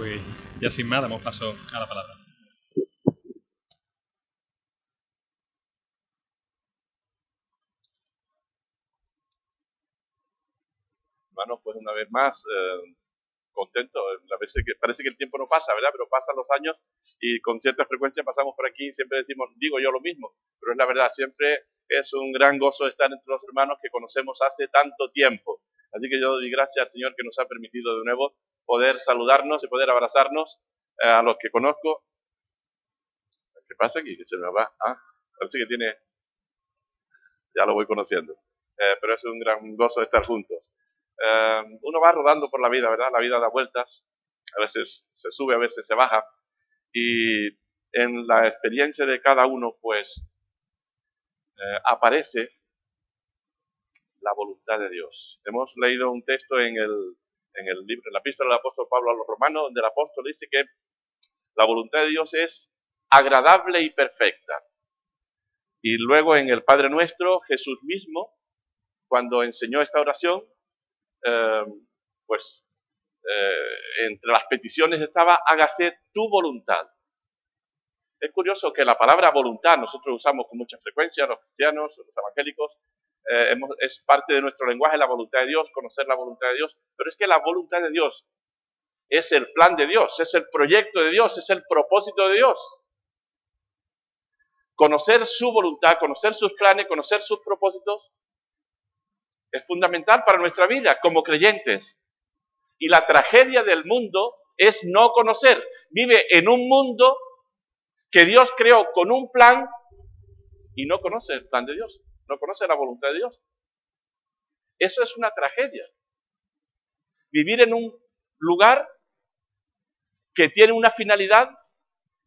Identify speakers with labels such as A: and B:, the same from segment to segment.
A: Pues ya sin más, damos paso a la palabra.
B: Hermanos, pues una vez más, eh, contento. Que parece que el tiempo no pasa, ¿verdad? Pero pasan los años y con cierta frecuencia pasamos por aquí y siempre decimos, digo yo lo mismo, pero es la verdad, siempre es un gran gozo estar entre los hermanos que conocemos hace tanto tiempo. Así que yo doy gracias al Señor que nos ha permitido de nuevo poder saludarnos y poder abrazarnos eh, a los que conozco. ¿Qué pasa aquí? Que se me va. Ah, parece que tiene... Ya lo voy conociendo. Eh, pero es un gran gozo estar juntos. Eh, uno va rodando por la vida, ¿verdad? La vida da vueltas. A veces se sube, a veces se baja. Y en la experiencia de cada uno, pues, aparece la voluntad de Dios. Hemos leído un texto en el, en el en la epístola del apóstol Pablo a los romanos, donde el apóstol dice que la voluntad de Dios es agradable y perfecta. Y luego en el Padre Nuestro, Jesús mismo, cuando enseñó esta oración, eh, pues eh, entre las peticiones estaba, hágase tu voluntad. Es curioso que la palabra voluntad nosotros usamos con mucha frecuencia, los cristianos, los evangélicos, eh, es parte de nuestro lenguaje la voluntad de Dios, conocer la voluntad de Dios, pero es que la voluntad de Dios es el plan de Dios, es el proyecto de Dios, es el propósito de Dios. Conocer su voluntad, conocer sus planes, conocer sus propósitos es fundamental para nuestra vida como creyentes. Y la tragedia del mundo es no conocer. Vive en un mundo que Dios creó con un plan y no conoce el plan de Dios no conoce la voluntad de Dios. Eso es una tragedia. Vivir en un lugar que tiene una finalidad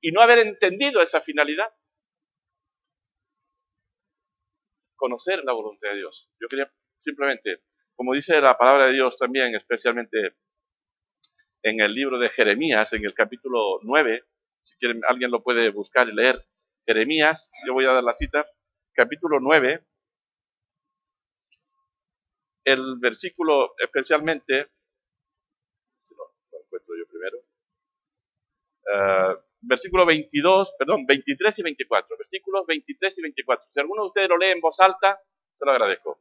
B: y no haber entendido esa finalidad. Conocer la voluntad de Dios. Yo quería simplemente, como dice la palabra de Dios también, especialmente en el libro de Jeremías, en el capítulo 9, si quieren, alguien lo puede buscar y leer, Jeremías, yo voy a dar la cita, capítulo 9, el versículo especialmente, si lo, encuentro yo primero, uh, versículo 22, perdón, 23 y 24, versículos 23 y 24. Si alguno de ustedes lo lee en voz alta, se lo agradezco.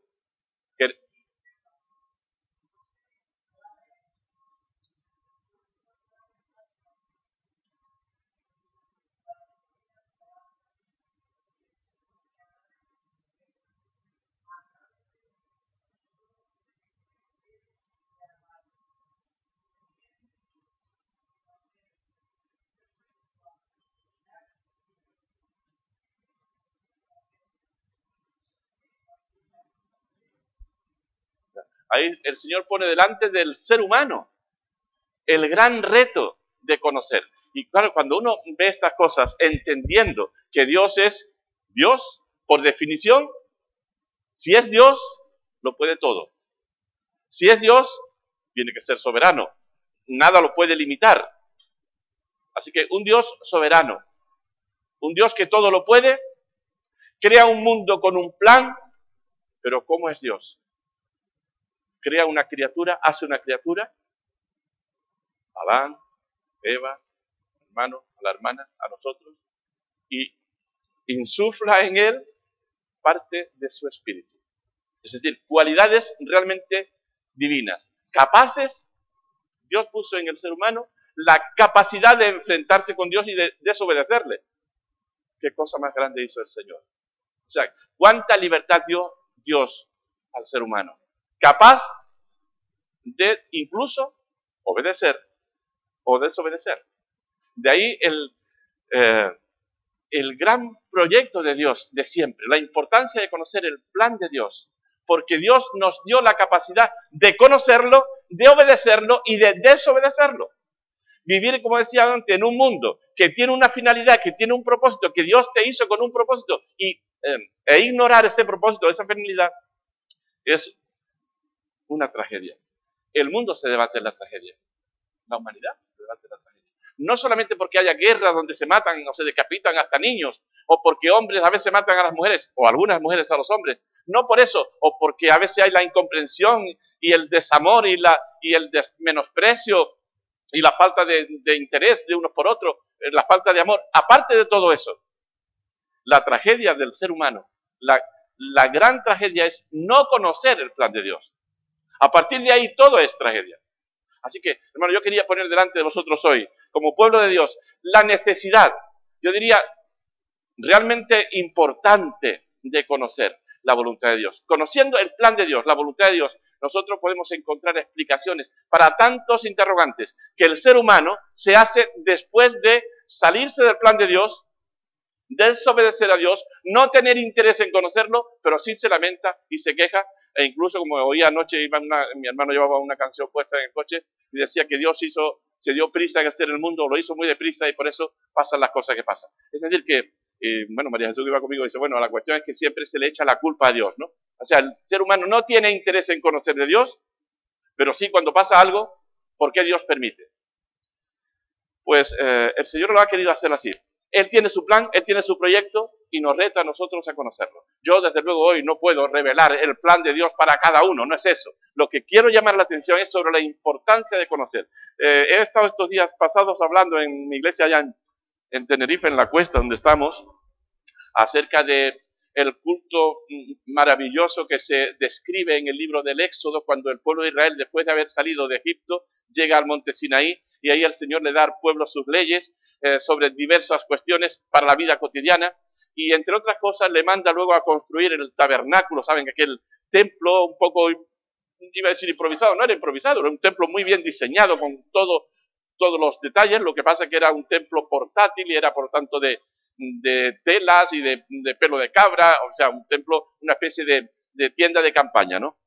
B: Ahí el Señor pone delante del ser humano el gran reto de conocer. Y claro, cuando uno ve estas cosas entendiendo que Dios es Dios, por definición, si es Dios, lo puede todo. Si es Dios, tiene que ser soberano. Nada lo puede limitar. Así que un Dios soberano, un Dios que todo lo puede, crea un mundo con un plan, pero ¿cómo es Dios? Crea una criatura, hace una criatura, Adán, Eva, hermano, a la hermana, a nosotros, y insufla en él parte de su espíritu. Es decir, cualidades realmente divinas, capaces, Dios puso en el ser humano la capacidad de enfrentarse con Dios y de desobedecerle. ¿Qué cosa más grande hizo el Señor? O sea, ¿cuánta libertad dio Dios al ser humano? Capaz de incluso obedecer o desobedecer. De ahí el, eh, el gran proyecto de Dios de siempre, la importancia de conocer el plan de Dios, porque Dios nos dio la capacidad de conocerlo, de obedecerlo y de desobedecerlo. Vivir, como decía antes, en un mundo que tiene una finalidad, que tiene un propósito, que Dios te hizo con un propósito, y, eh, e ignorar ese propósito, esa finalidad, es una tragedia. El mundo se debate en la tragedia. La humanidad se debate en la tragedia. No solamente porque haya guerras donde se matan o se decapitan hasta niños, o porque hombres a veces matan a las mujeres, o algunas mujeres a los hombres. No por eso, o porque a veces hay la incomprensión y el desamor y, la, y el menosprecio y la falta de, de interés de unos por otros, eh, la falta de amor. Aparte de todo eso, la tragedia del ser humano, la, la gran tragedia es no conocer el plan de Dios. A partir de ahí todo es tragedia. Así que, hermano, yo quería poner delante de vosotros hoy, como pueblo de Dios, la necesidad, yo diría, realmente importante de conocer la voluntad de Dios. Conociendo el plan de Dios, la voluntad de Dios, nosotros podemos encontrar explicaciones para tantos interrogantes que el ser humano se hace después de salirse del plan de Dios, desobedecer a Dios, no tener interés en conocerlo, pero sí se lamenta y se queja e incluso como oía anoche, mi hermano llevaba una canción puesta en el coche y decía que Dios hizo, se dio prisa en hacer el mundo, lo hizo muy deprisa y por eso pasan las cosas que pasan. Es decir, que, eh, bueno, María Jesús que iba conmigo dice, bueno, la cuestión es que siempre se le echa la culpa a Dios, ¿no? O sea, el ser humano no tiene interés en conocer de Dios, pero sí cuando pasa algo, ¿por qué Dios permite? Pues eh, el Señor lo ha querido hacer así. Él tiene su plan, Él tiene su proyecto y nos reta a nosotros a conocerlo. Yo desde luego hoy no puedo revelar el plan de Dios para cada uno, no es eso. Lo que quiero llamar la atención es sobre la importancia de conocer. Eh, he estado estos días pasados hablando en mi iglesia allá en, Tenerife, en la cuesta donde estamos, acerca de el culto maravilloso que se describe en el libro del Éxodo cuando el pueblo de Israel, después de haber salido de Egipto, llega al monte Sinaí y ahí el Señor le da al pueblo sus leyes eh, sobre diversas cuestiones para la vida cotidiana. Y entre otras cosas le manda luego a construir el tabernáculo, saben, aquel templo un poco, iba a decir improvisado, no era improvisado, era un templo muy bien diseñado con todo, todos los detalles, lo que pasa que era un templo portátil y era por tanto de, de telas y de, de, pelo de cabra, o sea, un templo, una especie de, de tienda de campaña, ¿no?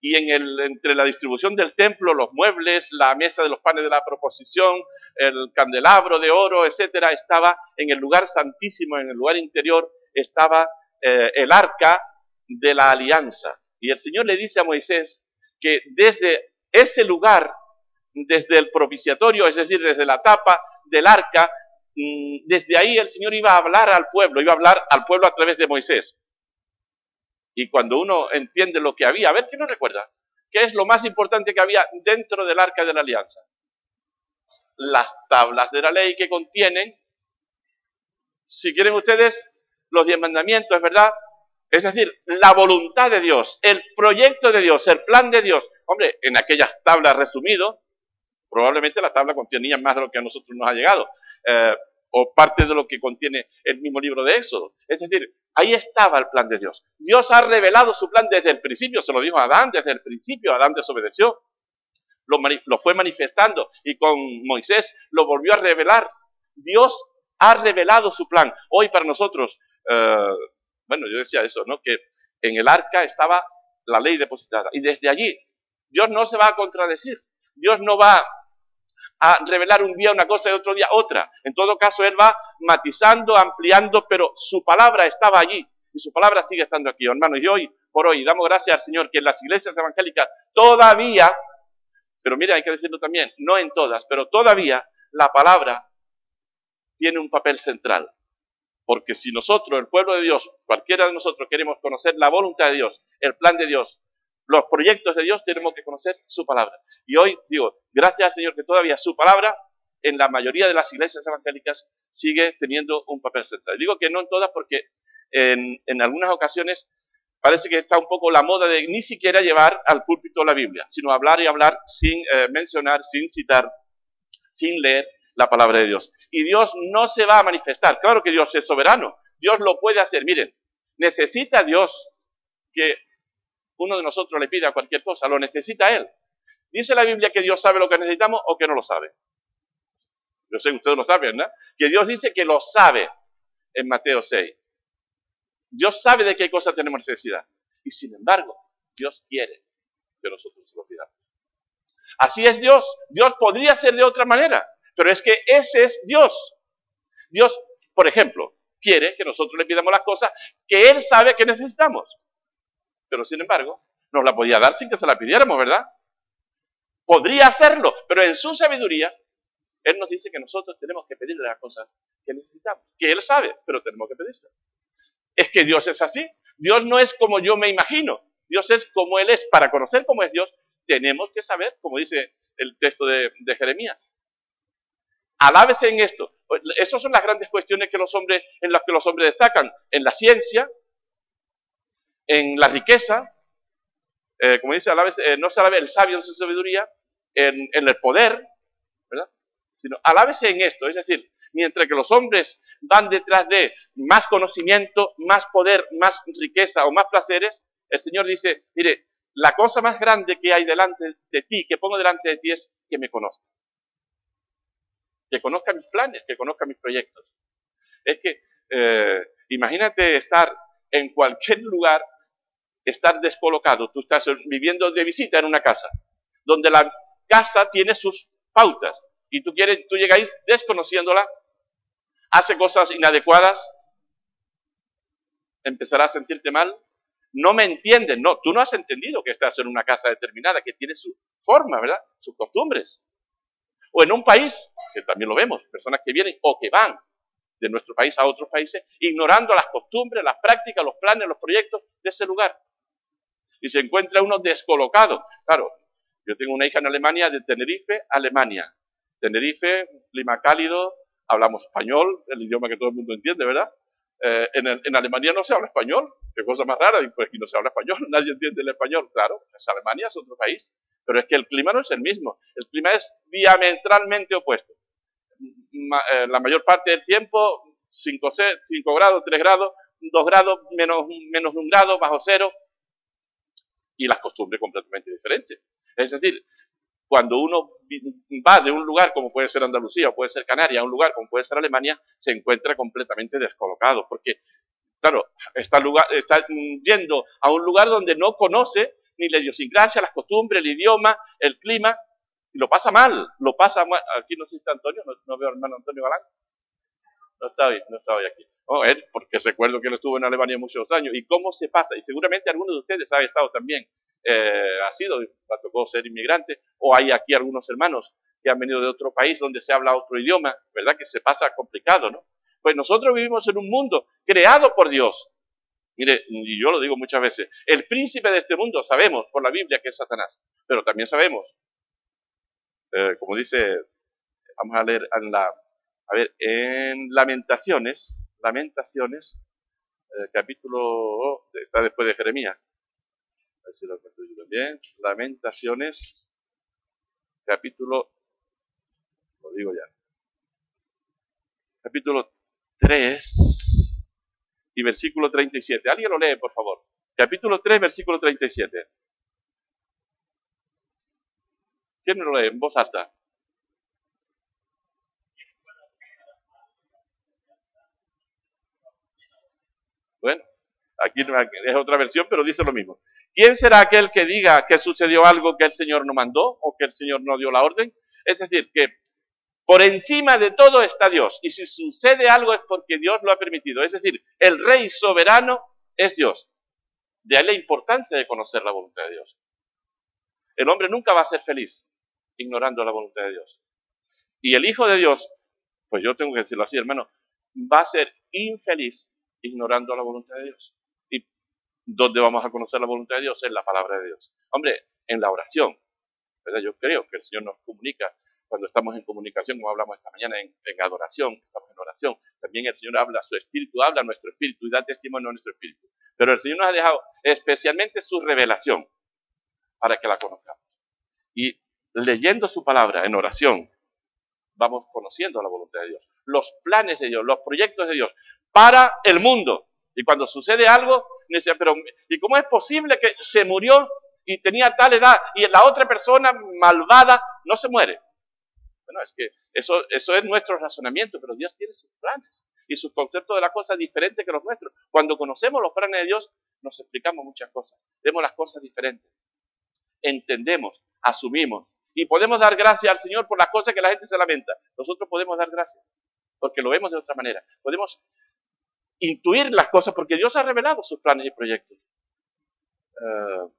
B: Y en el, entre la distribución del templo, los muebles, la mesa de los panes de la proposición, el candelabro de oro, etcétera, estaba en el lugar santísimo, en el lugar interior, estaba eh, el arca de la alianza. Y el Señor le dice a Moisés que desde ese lugar, desde el propiciatorio, es decir, desde la tapa del arca, mm, desde ahí el Señor iba a hablar al pueblo, iba a hablar al pueblo a través de Moisés. Y cuando uno entiende lo que había, a ver, ¿qué nos recuerda? ¿Qué es lo más importante que había dentro del arca de la alianza? Las tablas de la ley que contienen, si quieren ustedes, los diez mandamientos, ¿es verdad? Es decir, la voluntad de Dios, el proyecto de Dios, el plan de Dios. Hombre, en aquellas tablas resumido, probablemente la tabla contenía más de lo que a nosotros nos ha llegado. Eh, o parte de lo que contiene el mismo libro de Éxodo. Es decir, ahí estaba el plan de Dios. Dios ha revelado su plan desde el principio, se lo dijo a Adán desde el principio, Adán desobedeció, lo, lo fue manifestando y con Moisés lo volvió a revelar. Dios ha revelado su plan. Hoy para nosotros, eh, bueno, yo decía eso, ¿no? Que en el arca estaba la ley depositada y desde allí Dios no se va a contradecir. Dios no va a revelar un día una cosa y otro día otra. En todo caso, Él va matizando, ampliando, pero su palabra estaba allí y su palabra sigue estando aquí, hermanos. Y hoy, por hoy, damos gracias al Señor que en las iglesias evangélicas todavía, pero mira, hay que decirlo también, no en todas, pero todavía la palabra tiene un papel central. Porque si nosotros, el pueblo de Dios, cualquiera de nosotros queremos conocer la voluntad de Dios, el plan de Dios, los proyectos de Dios, tenemos que conocer su palabra. Y hoy digo, gracias al Señor que todavía su palabra en la mayoría de las iglesias evangélicas sigue teniendo un papel central. Digo que no en todas porque en, algunas ocasiones parece que está un poco la moda de ni siquiera llevar al púlpito la Biblia, sino hablar y hablar sin eh, mencionar, sin citar, sin leer la palabra de Dios. Y Dios no se va a manifestar. Claro que Dios es soberano. Dios lo puede hacer. Miren, necesita Dios que uno de nosotros le pide a cualquier cosa, lo necesita Él. ¿Dice la Biblia que Dios sabe lo que necesitamos o que no lo sabe? Yo sé que ustedes lo saben, ¿no? Que Dios dice que lo sabe en Mateo 6. Dios sabe de qué cosa tenemos necesidad. Y sin embargo, Dios quiere que nosotros lo pidamos. Así es Dios. Dios podría ser de otra manera, pero es que ese es Dios. Dios, por ejemplo, quiere que nosotros le pidamos las cosas que Él sabe que necesitamos pero sin embargo, nos la podía dar sin que se la pidiéramos, ¿verdad? Podría hacerlo, pero en su sabiduría, Él nos dice que nosotros tenemos que pedirle las cosas que necesitamos, que Él sabe, pero tenemos que pedirse. Es que Dios es así. Dios no es como yo me imagino. Dios es como Él es. Para conocer cómo es Dios, tenemos que saber, como dice el texto de, de Jeremías. Alábese en esto. Esas son las grandes cuestiones que los hombres, en las que los hombres destacan. En la ciencia, en la riqueza, eh, como dice, alábese, eh, no se alabe el sabio en su sabiduría, en, en el poder, ¿verdad? Sino alábese en esto. Es decir, mientras que los hombres van detrás de más conocimiento, más poder, más riqueza o más placeres, el Señor dice, mire, la cosa más grande que hay delante de ti, que pongo delante de ti es que me conozca que conozca mis planes, que conozca mis proyectos. Es que eh, imagínate estar en cualquier lugar, estar descolocado, tú estás viviendo de visita en una casa, donde la casa tiene sus pautas y tú quieres, tú llegáis desconociéndola, hace cosas inadecuadas, empezarás a sentirte mal, no me entienden, no, tú no has entendido que estás en una casa determinada, que tiene su forma, ¿verdad? Sus costumbres. O en un país, que también lo vemos, personas que vienen o que van de nuestro país a otros países, ignorando las costumbres, las prácticas, los planes, los proyectos de ese lugar. Y se encuentra uno descolocado. Claro, yo tengo una hija en Alemania, de Tenerife, Alemania. Tenerife, clima cálido, hablamos español, el idioma que todo el mundo entiende, ¿verdad? Eh, en, Alemania no se habla español, qué cosa más rara, pues aquí no se habla español, nadie entiende el español, claro, es Alemania, es otro país. Pero es que el clima no es el mismo. El clima es diametralmente opuesto. Eh, la mayor parte del tiempo, 5, grados, 3 grados, 2 grados, menos, menos 1 grado, bajo cero. Y las costumbres completamente diferentes. Es decir, cuando uno va de un lugar como puede ser Andalucía o puede ser Canarias a un lugar como puede ser Alemania, se encuentra completamente descolocado. Porque, claro, está, lugar, está yendo a un lugar donde no conoce ni la idiosincrasia, las costumbres, el idioma, el clima, y lo pasa mal, lo pasa mal. Aquí no sé si está Antonio, no, veo al hermano Antonio Galán. No está hoy, no está hoy aquí. Oh, él, porque recuerdo que él estuvo en Alemania muchos años. ¿Y cómo se pasa? Y seguramente algunos de ustedes ha estado también, eh, ha sido, ha tocado ser inmigrante, o hay aquí algunos hermanos que han venido de otro país donde se habla otro idioma, ¿verdad? Que se pasa complicado, ¿no? Pues nosotros vivimos en un mundo creado por Dios, Mire, y yo lo digo muchas veces, el príncipe de este mundo sabemos por la Biblia que es Satanás, pero también sabemos, eh, como dice, vamos a leer en la, a ver, en Lamentaciones, Lamentaciones, eh, capítulo, está después de Jeremías, a ver si lo encuentro yo también, Lamentaciones, capítulo, lo digo ya, capítulo 3, y versículo 37. ¿Alguien lo lee, por favor? Capítulo 3, versículo 37. ¿Quién me lo lee en voz alta? Bueno, aquí es otra versión, pero dice lo mismo. ¿Quién será aquel que diga que sucedió algo que el Señor no mandó o que el Señor no dio la orden? Es decir, que por encima de todo está Dios. Y si sucede algo es porque Dios lo ha permitido. Es decir, el rey soberano es Dios. De ahí la importancia de conocer la voluntad de Dios. El hombre nunca va a ser feliz ignorando la voluntad de Dios. Y el Hijo de Dios, pues yo tengo que decirlo así, hermano, va a ser infeliz ignorando la voluntad de Dios. ¿Y dónde vamos a conocer la voluntad de Dios? En la palabra de Dios. Hombre, en la oración. ¿verdad? Yo creo que el Señor nos comunica cuando estamos en comunicación, como hablamos esta mañana, en, adoración, estamos en oración. También el Señor habla, su espíritu habla a nuestro espíritu y da testimonio a nuestro espíritu. Pero el Señor nos ha dejado especialmente su revelación para que la conozcamos. Y leyendo su palabra en oración, vamos conociendo la voluntad de Dios, los planes de Dios, los proyectos de Dios para el mundo. Y cuando sucede algo, dice, pero ¿y cómo es posible que se murió y tenía tal edad y la otra persona malvada no se muere? Bueno, es que eso, eso es nuestro razonamiento, pero Dios tiene sus planes y sus conceptos de la cosa diferentes que los nuestros. Cuando conocemos los planes de Dios, nos explicamos muchas cosas, vemos las cosas diferentes, entendemos, asumimos y podemos dar gracias al Señor por las cosas que la gente se lamenta. Nosotros podemos dar gracias porque lo vemos de otra manera. Podemos intuir las cosas porque Dios ha revelado sus planes y proyectos. Uh,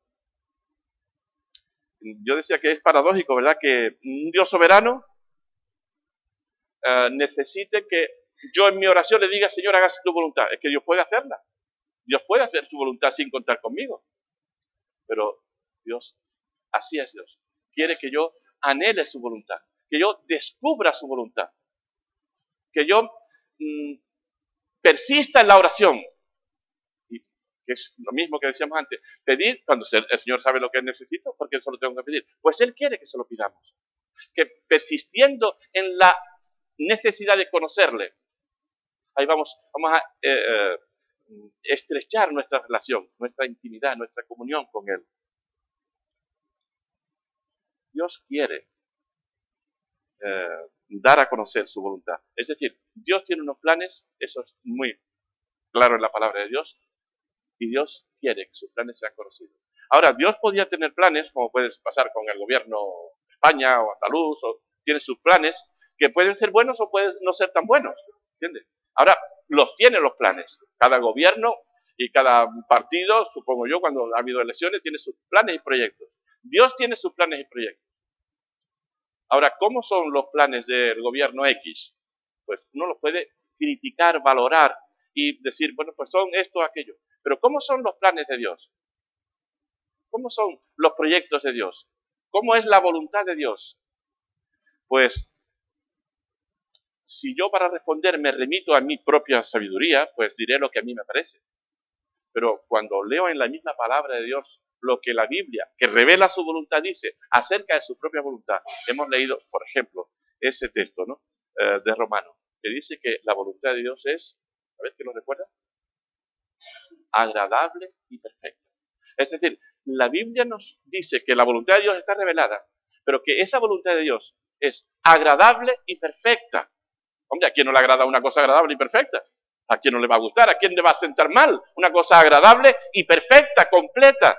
B: yo decía que es paradójico, ¿verdad? Que un Dios soberano eh, necesite que yo en mi oración le diga, Señor, hágase tu voluntad. Es que Dios puede hacerla. Dios puede hacer su voluntad sin contar conmigo. Pero Dios, así es Dios. Quiere que yo anhele su voluntad, que yo descubra su voluntad, que yo mm, persista en la oración, y es lo mismo que decíamos antes, pedir cuando el Señor sabe lo que necesito, porque eso lo tengo que pedir, pues Él quiere que se lo pidamos, que persistiendo en la necesidad de conocerle, ahí vamos, vamos a eh, eh, estrechar nuestra relación, nuestra intimidad, nuestra comunión con Él. Dios quiere eh, dar a conocer su voluntad. Es decir, Dios tiene unos planes, eso es muy claro en la palabra de Dios, y Dios quiere que sus planes sean conocidos. Ahora, Dios podía tener planes, como puede pasar con el gobierno de España o andaluz, o tiene sus planes, que pueden ser buenos o pueden no ser tan buenos. ¿Entiendes? Ahora, los tiene los planes. Cada gobierno y cada partido, supongo yo, cuando ha habido elecciones, tiene sus planes y proyectos. Dios tiene sus planes y proyectos. Ahora, ¿cómo son los planes del gobierno X? Pues uno los puede criticar, valorar y decir, bueno, pues son esto aquello. Pero ¿cómo son los planes de Dios? ¿Cómo son los proyectos de Dios? ¿Cómo es la voluntad de Dios? Pues si yo para responder me remito a mi propia sabiduría, pues diré lo que a mí me parece. Pero cuando leo en la misma palabra de Dios lo que la Biblia, que revela su voluntad, dice acerca de su propia voluntad. Hemos leído, por ejemplo, ese texto ¿no? Eh, de Romano, que dice que la voluntad de Dios es, a ver qué nos recuerda, agradable y perfecta. Es decir, la Biblia nos dice que la voluntad de Dios está revelada, pero que esa voluntad de Dios es agradable y perfecta. Hombre, ¿a quién no le agrada una cosa agradable y perfecta? ¿A quién no le va a gustar? ¿A quién le va a sentar mal? Una cosa agradable y perfecta, completa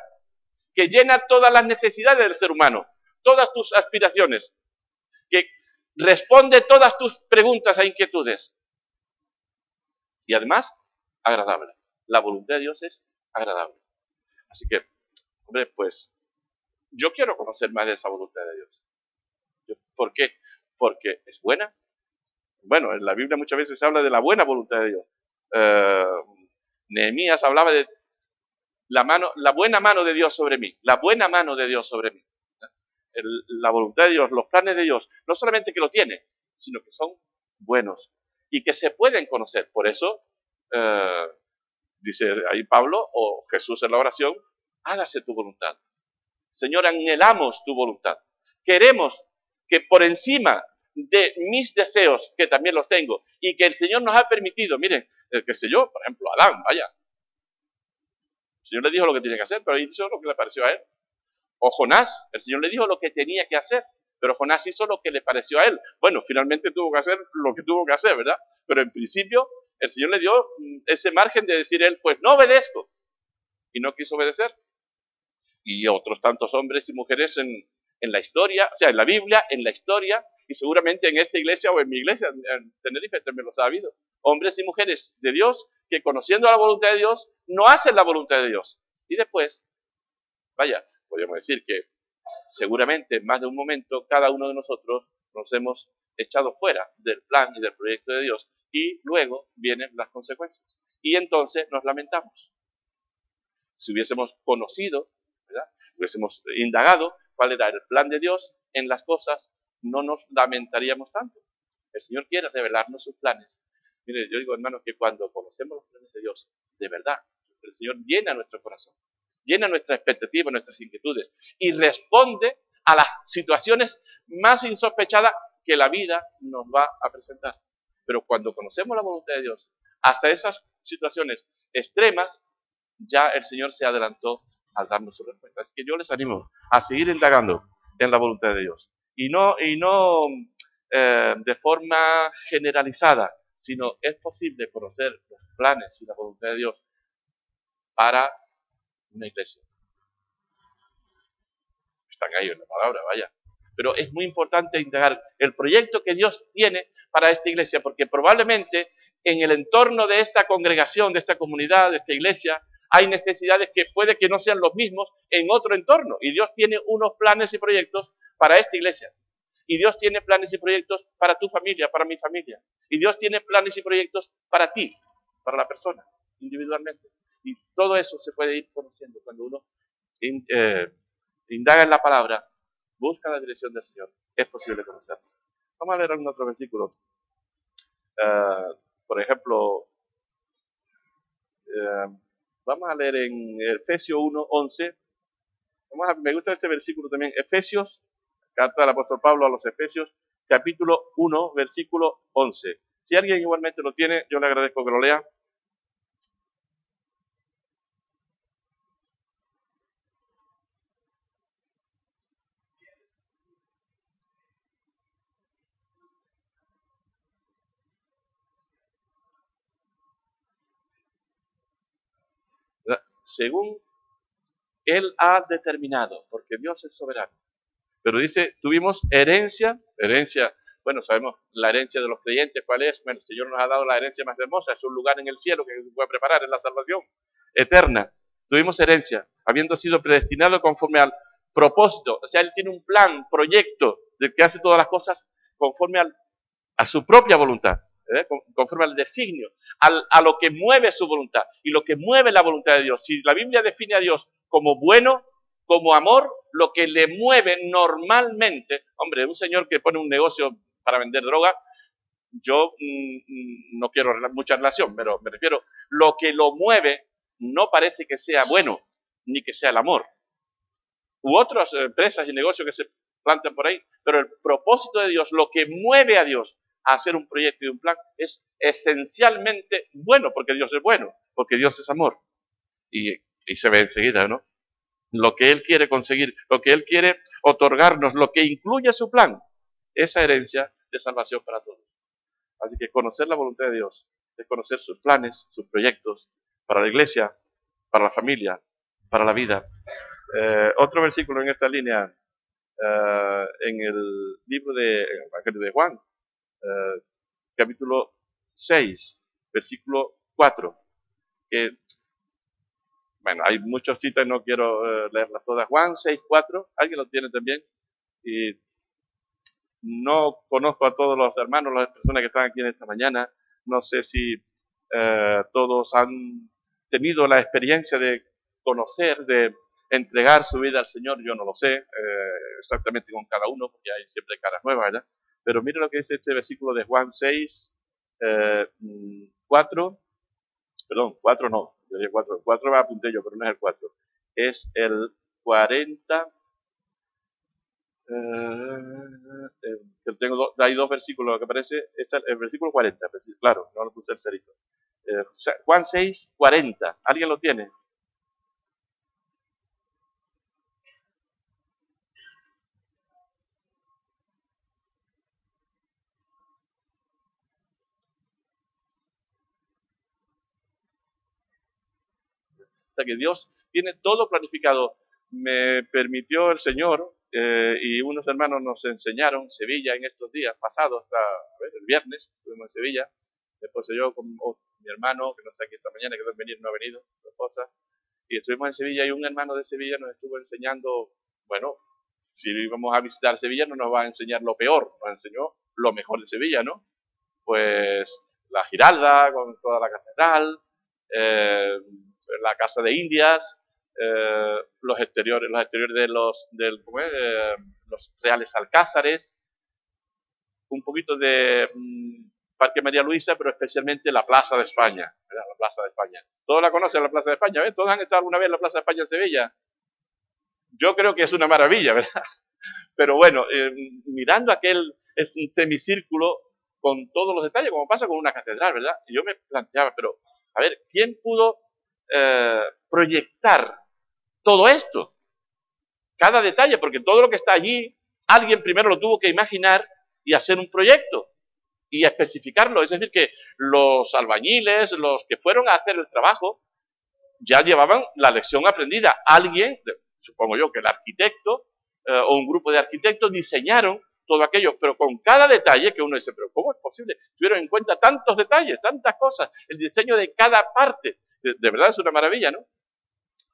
B: que llena todas las necesidades del ser humano, todas tus aspiraciones, que responde todas tus preguntas e inquietudes. Y además, agradable. La voluntad de Dios es agradable. Así que, hombre, pues yo quiero conocer más de esa voluntad de Dios. ¿Por qué? Porque es buena. Bueno, en la Biblia muchas veces se habla de la buena voluntad de Dios. Eh, Nehemías hablaba de la, mano, la buena mano de Dios sobre mí, la buena mano de Dios sobre mí. la voluntad de Dios, los planes de Dios, no solamente que lo tiene, sino que son buenos y que se pueden conocer. Por eso, eh, dice ahí Pablo o Jesús en la oración, hágase tu voluntad. Señor, anhelamos tu voluntad. Queremos que por encima de mis deseos, que también los tengo, y que el Señor nos ha permitido, miren, el que sé yo, por ejemplo, Adán, vaya, Señor le dijo lo que tenía que hacer, pero hizo lo que le pareció a él. O Jonás, el Señor le dijo lo que tenía que hacer, pero Jonás hizo lo que le pareció a él. Bueno, finalmente tuvo que hacer lo que tuvo que hacer, ¿verdad? Pero en principio el Señor le dio mm, ese margen de decir él, pues no obedezco. Y no quiso obedecer. Y otros tantos hombres y mujeres en, en la historia, o sea, en la Biblia, en la historia, y seguramente en esta iglesia o en mi iglesia, en Tenerife también los ha habido. Hombres y mujeres de Dios que conociendo la voluntad de Dios, no hacen la voluntad de Dios. Y después, vaya, podríamos decir que seguramente en más de un momento cada uno de nosotros nos hemos echado fuera del plan y del proyecto de Dios y luego vienen las consecuencias. Y entonces nos lamentamos. Si hubiésemos conocido, ¿verdad? hubiésemos indagado cuál era el plan de Dios en las cosas, no nos lamentaríamos tanto. El Señor quiere revelarnos sus planes Mire, yo digo, hermano, que cuando conocemos los planes de Dios, de verdad, el Señor llena nuestro corazón, llena nuestras expectativas, nuestras inquietudes y responde a las situaciones más insospechadas que la vida nos va a presentar. Pero cuando conocemos la voluntad de Dios, hasta esas situaciones extremas, ya el Señor se adelantó al darnos su respuesta. Así que yo les animo a seguir indagando en la voluntad de Dios y no, y no eh, de forma generalizada, sino es posible conocer los planes y la voluntad de Dios para una iglesia. Están ahí en la palabra, vaya. Pero es muy importante integrar el proyecto que Dios tiene para esta iglesia, porque probablemente en el entorno de esta congregación, de esta comunidad, de esta iglesia, hay necesidades que puede que no sean los mismos en otro entorno. Y Dios tiene unos planes y proyectos para esta iglesia. Y Dios tiene planes y proyectos para tu familia, para mi familia. Y Dios tiene planes y proyectos para ti, para la persona, individualmente. Y todo eso se puede ir conociendo cuando uno eh, indaga en la palabra busca la dirección del Señor, es posible conocerlo. Vamos a leer algún otro versículo. Eh, por ejemplo, eh, vamos a leer en Efesios 1, 11. Vamos a, me gusta este versículo también. Efesios, carta del apóstol Pablo a los Efesios, capítulo 1, versículo 11. Si alguien igualmente lo tiene, yo le agradezco que lo lea. según Él ha determinado, porque Dios es soberano. Pero dice, tuvimos herencia, herencia, bueno, sabemos la herencia de los creyentes, ¿cuál es? Bueno, el Señor nos ha dado la herencia más hermosa, es un lugar en el cielo que se puede preparar, en la salvación eterna. Tuvimos herencia, habiendo sido predestinado conforme al propósito, o sea, Él tiene un plan, proyecto, de que hace todas las cosas conforme a su propia voluntad. ¿eh? conforme al designio, a lo que mueve su voluntad y lo que mueve la voluntad de Dios. Si la Biblia define a Dios como bueno, como amor, lo que le mueve normalmente, hombre, un señor que pone un negocio para vender droga, yo mm, mm, no quiero mucha relación, pero me refiero, lo que lo mueve no parece que sea bueno, ni que sea el amor. U otras empresas y negocios que se plantan por ahí, pero el propósito de Dios, lo que mueve a Dios, hacer un proyecto y un plan es esencialmente bueno, porque Dios es bueno, porque Dios es amor. Y se ve enseguida, ¿no? Lo que Él quiere conseguir, lo que Él quiere otorgarnos, lo que incluye su plan, esa herencia de salvación para todos. Así que conocer la voluntad de Dios es conocer sus planes, sus proyectos para la iglesia, para la familia, para la vida. Eh, otro versículo en esta línea, eh, en el libro de Evangelio de Juan, eh, capítulo 6, versículo 4, que, bueno, hay muchas citas, no quiero eh, leerlas todas. Juan 6, 4, ¿alguien lo tiene también? Y no conozco a todos los hermanos, las personas que están aquí en esta mañana, no sé si eh, todos han tenido la experiencia de conocer, de entregar su vida al Señor, yo no lo sé exactamente con cada uno, porque hay siempre caras nuevas, ¿verdad? Pero mire lo que dice este versículo de Juan 6, 4, eh, perdón, 4 no, yo dije 4, 4 va apunté yo, pero no es el 4, es el 40, eh, eh, tengo hay dos versículos que aparece, este, el versículo 40, claro, no lo puse el cerito. Eh, Juan 6, 40, ¿alguien lo tiene? Que Dios tiene todo planificado. Me permitió el Señor eh, y unos hermanos nos enseñaron Sevilla en estos días pasados, hasta el viernes, estuvimos en Sevilla, después yo con mi hermano, que no está aquí esta mañana, que no venir, no ha venido, su esposa, y estuvimos en Sevilla y un hermano de Sevilla nos estuvo enseñando, bueno, si íbamos a visitar Sevilla no nos va a enseñar lo peor, nos enseñó lo mejor de Sevilla, ¿no? Pues la Giralda con toda la catedral, eh, la Casa de Indias, eh, los exteriores, los exteriores de los, del, eh, los reales alcázares, un poquito de mm, Parque María Luisa, pero especialmente la Plaza de España, la Plaza de España. Todos la conocen, la Plaza de España, ¿ven? Todos han estado alguna vez en la Plaza de España en Sevilla. Yo creo que es una maravilla, ¿verdad? Pero bueno, eh, mirando aquel es un semicírculo con todos los detalles, como pasa con una catedral, ¿verdad? Y yo me planteaba, pero, a ver, ¿quién pudo eh, proyectar todo esto. Cada detalle, porque todo lo que está allí, alguien primero lo tuvo que imaginar y hacer un proyecto y especificarlo. Es decir, que los albañiles, los que fueron a hacer el trabajo, ya llevaban la lección aprendida. Alguien, supongo yo que el arquitecto eh, o un grupo de arquitectos diseñaron todo aquello, pero con cada detalle que uno dice, pero ¿cómo es posible? Tuvieron en cuenta tantos detalles, tantas cosas, el diseño de cada parte de, verdad es una maravilla, ¿no?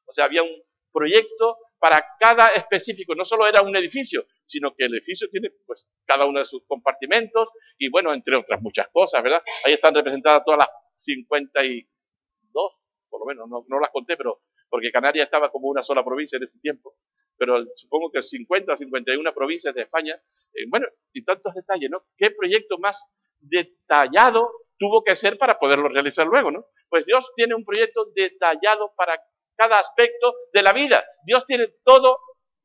B: O sea, había un proyecto para cada específico, no solo era un edificio, sino que el edificio tiene pues cada uno de sus compartimentos y bueno, entre otras muchas cosas, ¿verdad? Ahí están representadas todas las 52, por lo menos, no, no las conté, pero porque Canarias estaba como una sola provincia en ese tiempo. pero supongo que 50 o 51 provincias de España, eh, bueno, y tantos detalles, ¿no? ¿Qué proyecto más detallado tuvo que ser para poderlo realizar luego, ¿no? Pues Dios tiene un proyecto detallado para cada aspecto de la vida. Dios tiene todo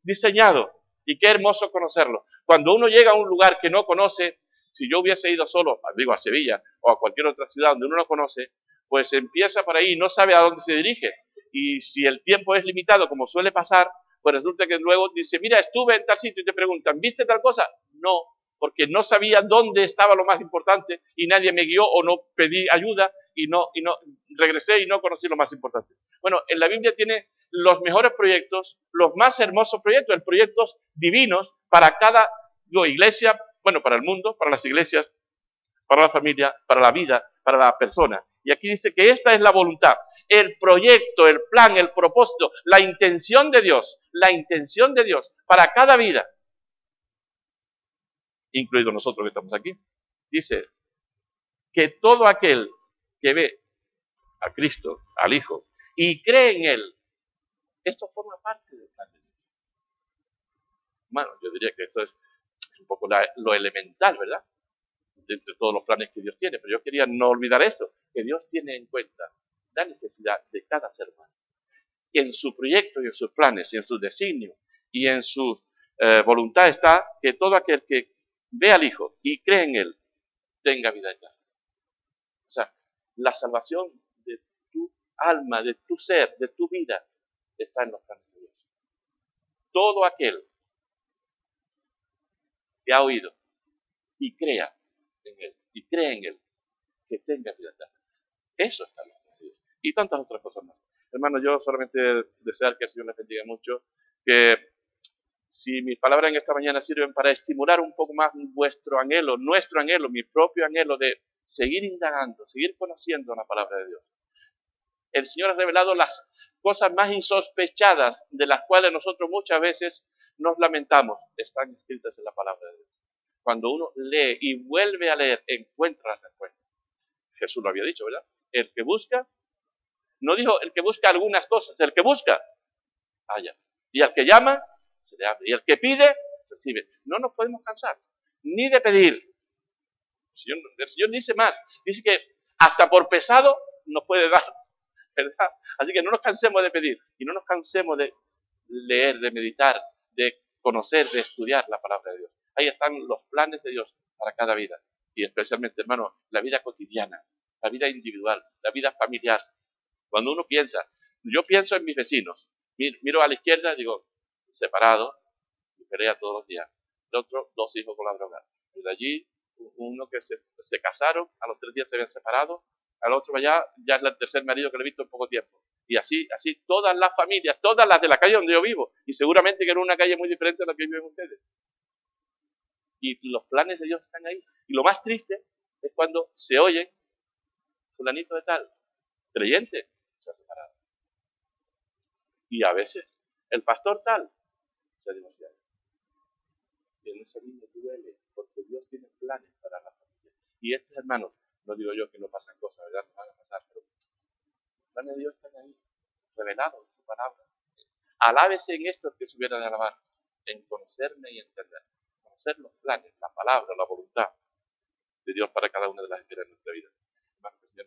B: diseñado y qué hermoso conocerlo. Cuando uno llega a un lugar que no conoce, si yo hubiese ido solo, digo a Sevilla o a cualquier otra ciudad donde uno no conoce, pues empieza por ahí y no sabe a dónde se dirige. Y si el tiempo es limitado, como suele pasar, pues resulta que luego dice, mira, estuve en tal sitio y te preguntan, ¿viste tal cosa? No, porque no sabía dónde estaba lo más importante y nadie me guió o no pedí ayuda y no, y no regresé y no conocí lo más importante. Bueno, en la Biblia tiene los mejores proyectos, los más hermosos proyectos, los proyectos divinos para cada iglesia, bueno, para el mundo, para las iglesias, para la familia, para la vida, para la persona. Y aquí dice que esta es la voluntad, el proyecto, el plan, el propósito, la intención de Dios, la intención de Dios para cada vida incluido nosotros que estamos aquí, dice que todo aquel que ve a Cristo, al Hijo, y cree en Él, esto forma parte del plan de Dios. Bueno, yo diría que esto es un poco lo elemental, ¿verdad? De entre todos los planes que Dios tiene, pero yo quería no olvidar esto, que Dios tiene en cuenta la necesidad de cada ser humano. Y en su proyecto y en sus planes y en su designio y en su eh, voluntad está que todo aquel que ve al Hijo y cree en Él, tenga vida eterna. O sea, la salvación de tu alma, de tu ser, de tu vida, está en los planes de Dios. Todo aquel que ha oído y crea en Él, y cree en Él, que tenga vida eterna. Eso está en los planes de Dios. Y tantas otras cosas más. Hermano, yo solamente desear que el Señor les bendiga mucho, que si mis palabras en esta mañana sirven para estimular un poco más vuestro anhelo, nuestro anhelo, mi propio anhelo de seguir indagando, seguir conociendo la palabra de Dios. El Señor ha revelado las cosas más insospechadas de las cuales nosotros muchas veces nos lamentamos, están escritas en la palabra de Dios. Cuando uno lee y vuelve a leer, encuentra las respuestas. Jesús lo había dicho, ¿verdad? El que busca, no dijo el que busca algunas cosas, el que busca, haya. Y al que llama, y el que pide, recibe. No nos podemos cansar, ni de pedir. El Señor, dice más, dice que hasta por pesado nos puede dar, ¿verdad? Así que no nos cansemos de pedir y no nos cansemos de leer, de meditar, de conocer, de estudiar la palabra de Dios. Ahí están los planes de Dios para cada vida y especialmente, hermano, la vida cotidiana, la vida individual, la vida familiar. Cuando uno piensa, yo pienso en mis vecinos, miro a la izquierda digo, separado, y pelea todos los días. El otro, dos hijos con la droga. Y de allí, uno que se, se casaron, a los tres días se habían separado, al otro allá, ya es el tercer marido que le he visto en poco tiempo. Y así, así todas las familias, todas las de la calle donde yo vivo, y seguramente que en una calle muy diferente a la que viven ustedes. Y los planes de Dios están ahí. Y lo más triste es cuando se oye, fulanito de tal, creyente, se ha separado. Y a veces, el pastor tal, se divorciaron. Y en ese mismo duele, porque Dios tiene planes para la familia. Y estos hermanos, no digo yo que no pasan cosas, ¿verdad? No van a pasar, pero los planes de Dios están ahí, revelados en su palabra. Alábese en esto que se hubiera de alabar, en conocerme y entender. Conocer los planes, la palabra, la voluntad de Dios para cada una de las esferas de nuestra vida. Hermanos, que